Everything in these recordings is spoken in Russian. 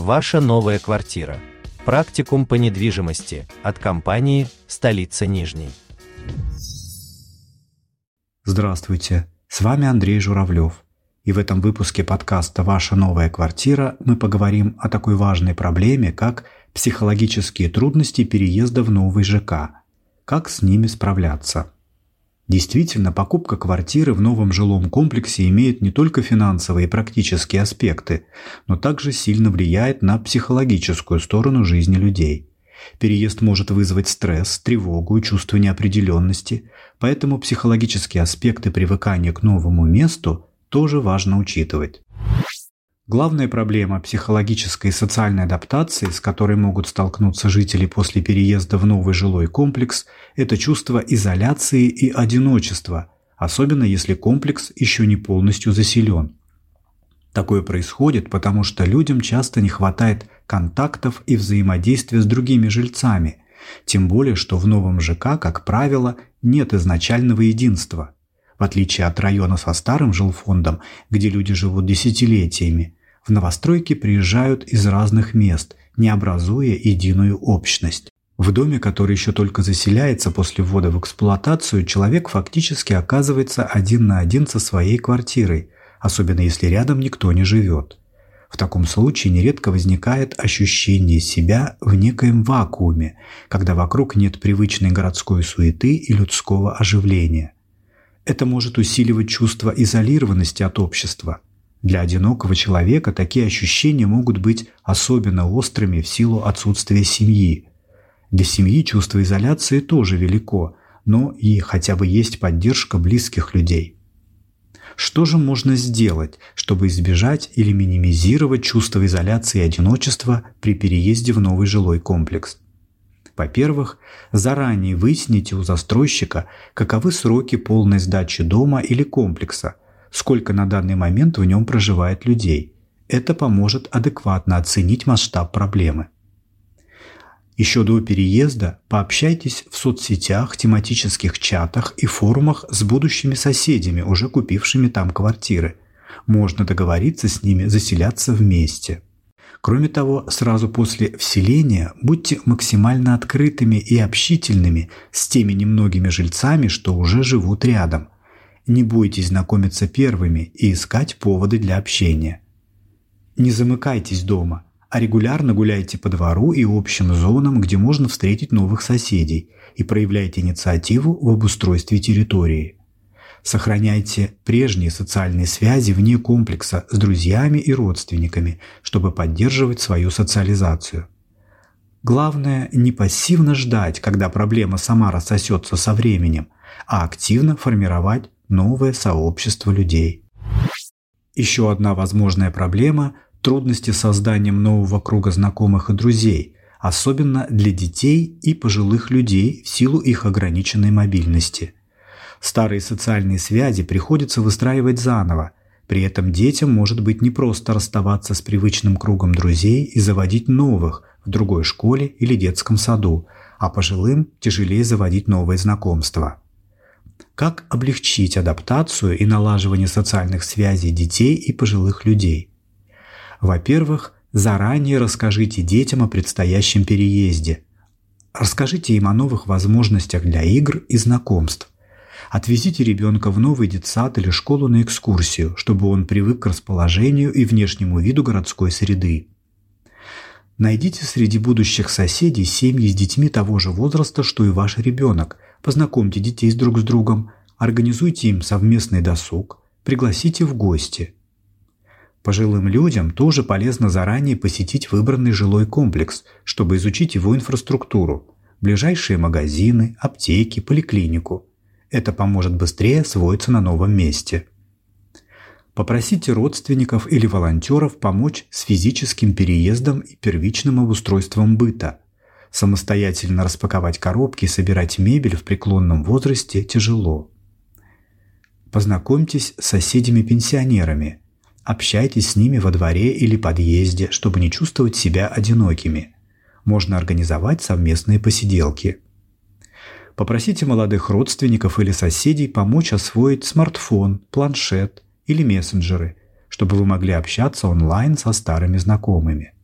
Ваша новая квартира. Практикум по недвижимости от компании «Столица Нижней». Здравствуйте, с вами Андрей Журавлев. И в этом выпуске подкаста «Ваша новая квартира» мы поговорим о такой важной проблеме, как психологические трудности переезда в новый ЖК. Как с ними справляться? Действительно, покупка квартиры в новом жилом комплексе имеет не только финансовые и практические аспекты, но также сильно влияет на психологическую сторону жизни людей. Переезд может вызвать стресс, тревогу и чувство неопределенности, поэтому психологические аспекты привыкания к новому месту тоже важно учитывать. Главная проблема психологической и социальной адаптации, с которой могут столкнуться жители после переезда в новый жилой комплекс, это чувство изоляции и одиночества, особенно если комплекс еще не полностью заселен. Такое происходит, потому что людям часто не хватает контактов и взаимодействия с другими жильцами, тем более, что в новом ЖК, как правило, нет изначального единства. В отличие от района со старым жилфондом, где люди живут десятилетиями, в новостройки приезжают из разных мест, не образуя единую общность. В доме, который еще только заселяется после ввода в эксплуатацию, человек фактически оказывается один на один со своей квартирой, особенно если рядом никто не живет. В таком случае нередко возникает ощущение себя в некоем вакууме, когда вокруг нет привычной городской суеты и людского оживления. Это может усиливать чувство изолированности от общества – для одинокого человека такие ощущения могут быть особенно острыми в силу отсутствия семьи. Для семьи чувство изоляции тоже велико, но и хотя бы есть поддержка близких людей. Что же можно сделать, чтобы избежать или минимизировать чувство изоляции и одиночества при переезде в новый жилой комплекс? Во-первых, заранее выясните у застройщика, каковы сроки полной сдачи дома или комплекса, сколько на данный момент в нем проживает людей. Это поможет адекватно оценить масштаб проблемы. Еще до переезда пообщайтесь в соцсетях, тематических чатах и форумах с будущими соседями, уже купившими там квартиры. Можно договориться с ними заселяться вместе. Кроме того, сразу после вселения будьте максимально открытыми и общительными с теми немногими жильцами, что уже живут рядом – не бойтесь знакомиться первыми и искать поводы для общения. Не замыкайтесь дома, а регулярно гуляйте по двору и общим зонам, где можно встретить новых соседей, и проявляйте инициативу в обустройстве территории. Сохраняйте прежние социальные связи вне комплекса с друзьями и родственниками, чтобы поддерживать свою социализацию. Главное не пассивно ждать, когда проблема сама рассосется со временем, а активно формировать новое сообщество людей. Еще одна возможная проблема – трудности с созданием нового круга знакомых и друзей, особенно для детей и пожилых людей в силу их ограниченной мобильности. Старые социальные связи приходится выстраивать заново, при этом детям может быть непросто расставаться с привычным кругом друзей и заводить новых в другой школе или детском саду, а пожилым тяжелее заводить новые знакомства. Как облегчить адаптацию и налаживание социальных связей детей и пожилых людей? Во-первых, заранее расскажите детям о предстоящем переезде. Расскажите им о новых возможностях для игр и знакомств. Отвезите ребенка в новый детсад или школу на экскурсию, чтобы он привык к расположению и внешнему виду городской среды. Найдите среди будущих соседей семьи с детьми того же возраста, что и ваш ребенок – познакомьте детей друг с другом, организуйте им совместный досуг, пригласите в гости. Пожилым людям тоже полезно заранее посетить выбранный жилой комплекс, чтобы изучить его инфраструктуру, ближайшие магазины, аптеки, поликлинику. Это поможет быстрее освоиться на новом месте. Попросите родственников или волонтеров помочь с физическим переездом и первичным обустройством быта – Самостоятельно распаковать коробки и собирать мебель в преклонном возрасте тяжело. Познакомьтесь с соседями-пенсионерами. Общайтесь с ними во дворе или подъезде, чтобы не чувствовать себя одинокими. Можно организовать совместные посиделки. Попросите молодых родственников или соседей помочь освоить смартфон, планшет или мессенджеры, чтобы вы могли общаться онлайн со старыми знакомыми.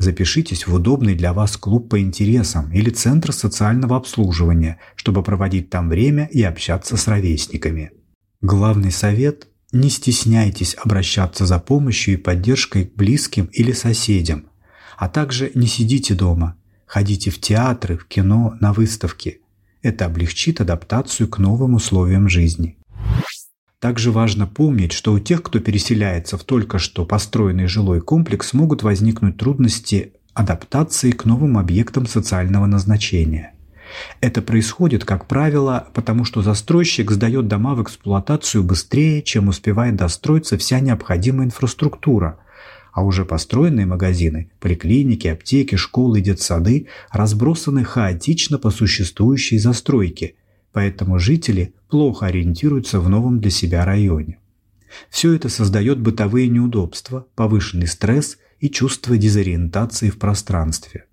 Запишитесь в удобный для вас клуб по интересам или центр социального обслуживания, чтобы проводить там время и общаться с ровесниками. Главный совет – не стесняйтесь обращаться за помощью и поддержкой к близким или соседям, а также не сидите дома, ходите в театры, в кино, на выставки. Это облегчит адаптацию к новым условиям жизни. Также важно помнить, что у тех, кто переселяется в только что построенный жилой комплекс, могут возникнуть трудности адаптации к новым объектам социального назначения. Это происходит, как правило, потому что застройщик сдает дома в эксплуатацию быстрее, чем успевает достроиться вся необходимая инфраструктура, а уже построенные магазины, поликлиники, аптеки, школы детсады разбросаны хаотично по существующей застройке, поэтому жители плохо ориентируются в новом для себя районе. Все это создает бытовые неудобства, повышенный стресс и чувство дезориентации в пространстве.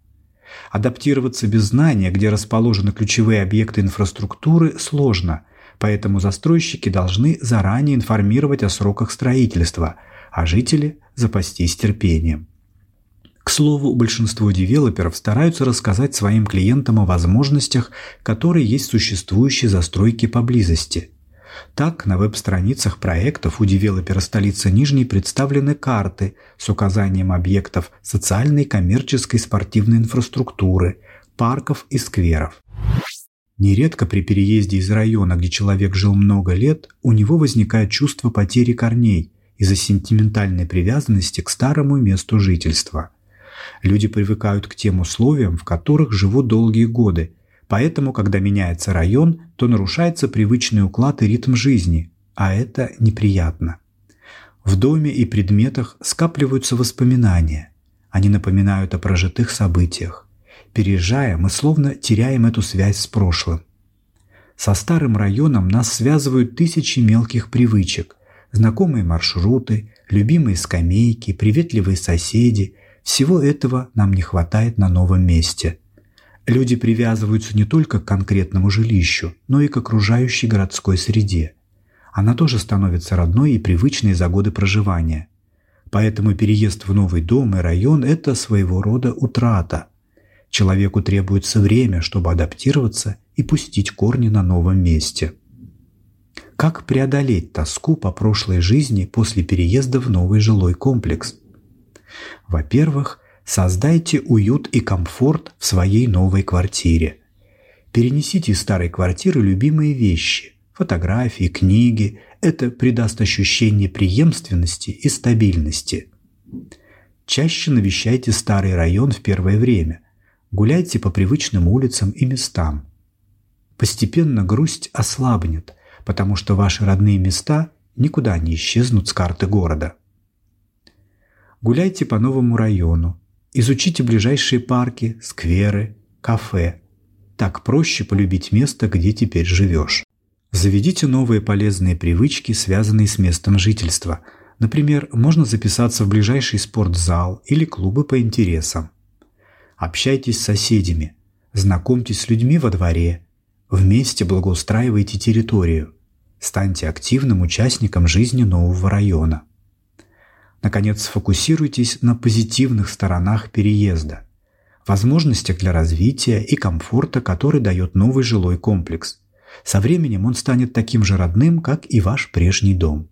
Адаптироваться без знания, где расположены ключевые объекты инфраструктуры, сложно, поэтому застройщики должны заранее информировать о сроках строительства, а жители – запастись терпением. К слову, большинство девелоперов стараются рассказать своим клиентам о возможностях, которые есть в существующей застройке поблизости. Так, на веб-страницах проектов у девелопера столицы Нижней представлены карты с указанием объектов социальной, коммерческой, спортивной инфраструктуры, парков и скверов. Нередко при переезде из района, где человек жил много лет, у него возникает чувство потери корней из-за сентиментальной привязанности к старому месту жительства – Люди привыкают к тем условиям, в которых живут долгие годы, поэтому, когда меняется район, то нарушается привычный уклад и ритм жизни, а это неприятно. В доме и предметах скапливаются воспоминания. Они напоминают о прожитых событиях. Переезжая, мы словно теряем эту связь с прошлым. Со старым районом нас связывают тысячи мелких привычек, знакомые маршруты, любимые скамейки, приветливые соседи – всего этого нам не хватает на новом месте. Люди привязываются не только к конкретному жилищу, но и к окружающей городской среде. Она тоже становится родной и привычной за годы проживания. Поэтому переезд в новый дом и район – это своего рода утрата. Человеку требуется время, чтобы адаптироваться и пустить корни на новом месте. Как преодолеть тоску по прошлой жизни после переезда в новый жилой комплекс – во-первых, создайте уют и комфорт в своей новой квартире. Перенесите из старой квартиры любимые вещи, фотографии, книги. Это придаст ощущение преемственности и стабильности. Чаще навещайте старый район в первое время. Гуляйте по привычным улицам и местам. Постепенно грусть ослабнет, потому что ваши родные места никуда не исчезнут с карты города. Гуляйте по новому району, изучите ближайшие парки, скверы, кафе. Так проще полюбить место, где теперь живешь. Заведите новые полезные привычки, связанные с местом жительства. Например, можно записаться в ближайший спортзал или клубы по интересам. Общайтесь с соседями, знакомьтесь с людьми во дворе, вместе благоустраивайте территорию. Станьте активным участником жизни нового района. Наконец, сфокусируйтесь на позитивных сторонах переезда, возможностях для развития и комфорта, который дает новый жилой комплекс. Со временем он станет таким же родным, как и ваш прежний дом.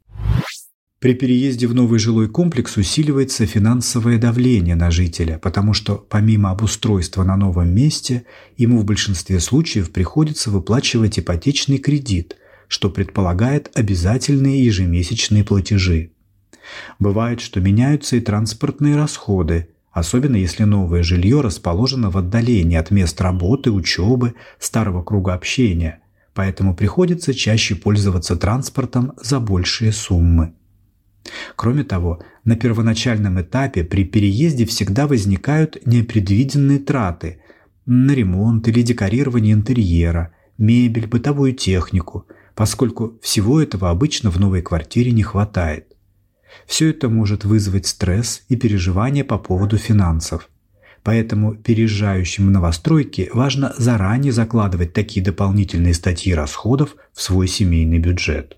При переезде в новый жилой комплекс усиливается финансовое давление на жителя, потому что помимо обустройства на новом месте, ему в большинстве случаев приходится выплачивать ипотечный кредит, что предполагает обязательные ежемесячные платежи. Бывает, что меняются и транспортные расходы, особенно если новое жилье расположено в отдалении от мест работы, учебы, старого круга общения, поэтому приходится чаще пользоваться транспортом за большие суммы. Кроме того, на первоначальном этапе при переезде всегда возникают непредвиденные траты на ремонт или декорирование интерьера, мебель, бытовую технику, поскольку всего этого обычно в новой квартире не хватает. Все это может вызвать стресс и переживания по поводу финансов. Поэтому переезжающим в новостройки важно заранее закладывать такие дополнительные статьи расходов в свой семейный бюджет.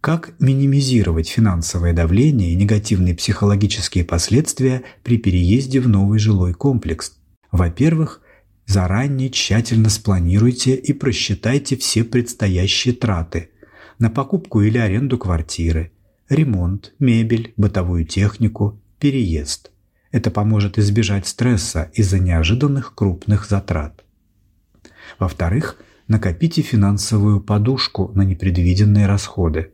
Как минимизировать финансовое давление и негативные психологические последствия при переезде в новый жилой комплекс? Во-первых, заранее тщательно спланируйте и просчитайте все предстоящие траты на покупку или аренду квартиры, ремонт, мебель, бытовую технику, переезд. Это поможет избежать стресса из-за неожиданных крупных затрат. Во-вторых, накопите финансовую подушку на непредвиденные расходы.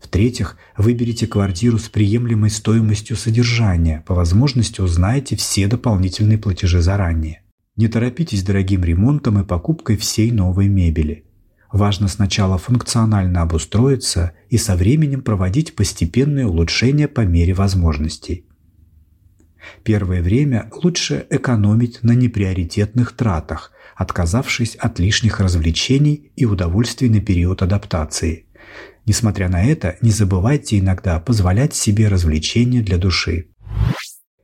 В-третьих, выберите квартиру с приемлемой стоимостью содержания, по возможности узнайте все дополнительные платежи заранее. Не торопитесь дорогим ремонтом и покупкой всей новой мебели. Важно сначала функционально обустроиться и со временем проводить постепенные улучшения по мере возможностей. Первое время лучше экономить на неприоритетных тратах, отказавшись от лишних развлечений и удовольствий на период адаптации. Несмотря на это, не забывайте иногда позволять себе развлечения для души.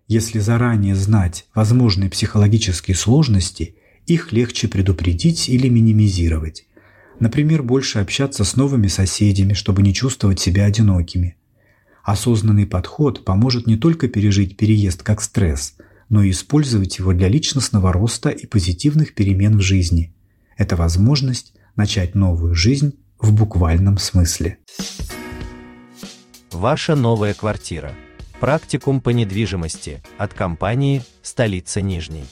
Если заранее знать возможные психологические сложности, их легче предупредить или минимизировать. Например, больше общаться с новыми соседями, чтобы не чувствовать себя одинокими. Осознанный подход поможет не только пережить переезд как стресс, но и использовать его для личностного роста и позитивных перемен в жизни. Это возможность начать новую жизнь в буквальном смысле. Ваша новая квартира. Практикум по недвижимости от компании «Столица Нижней».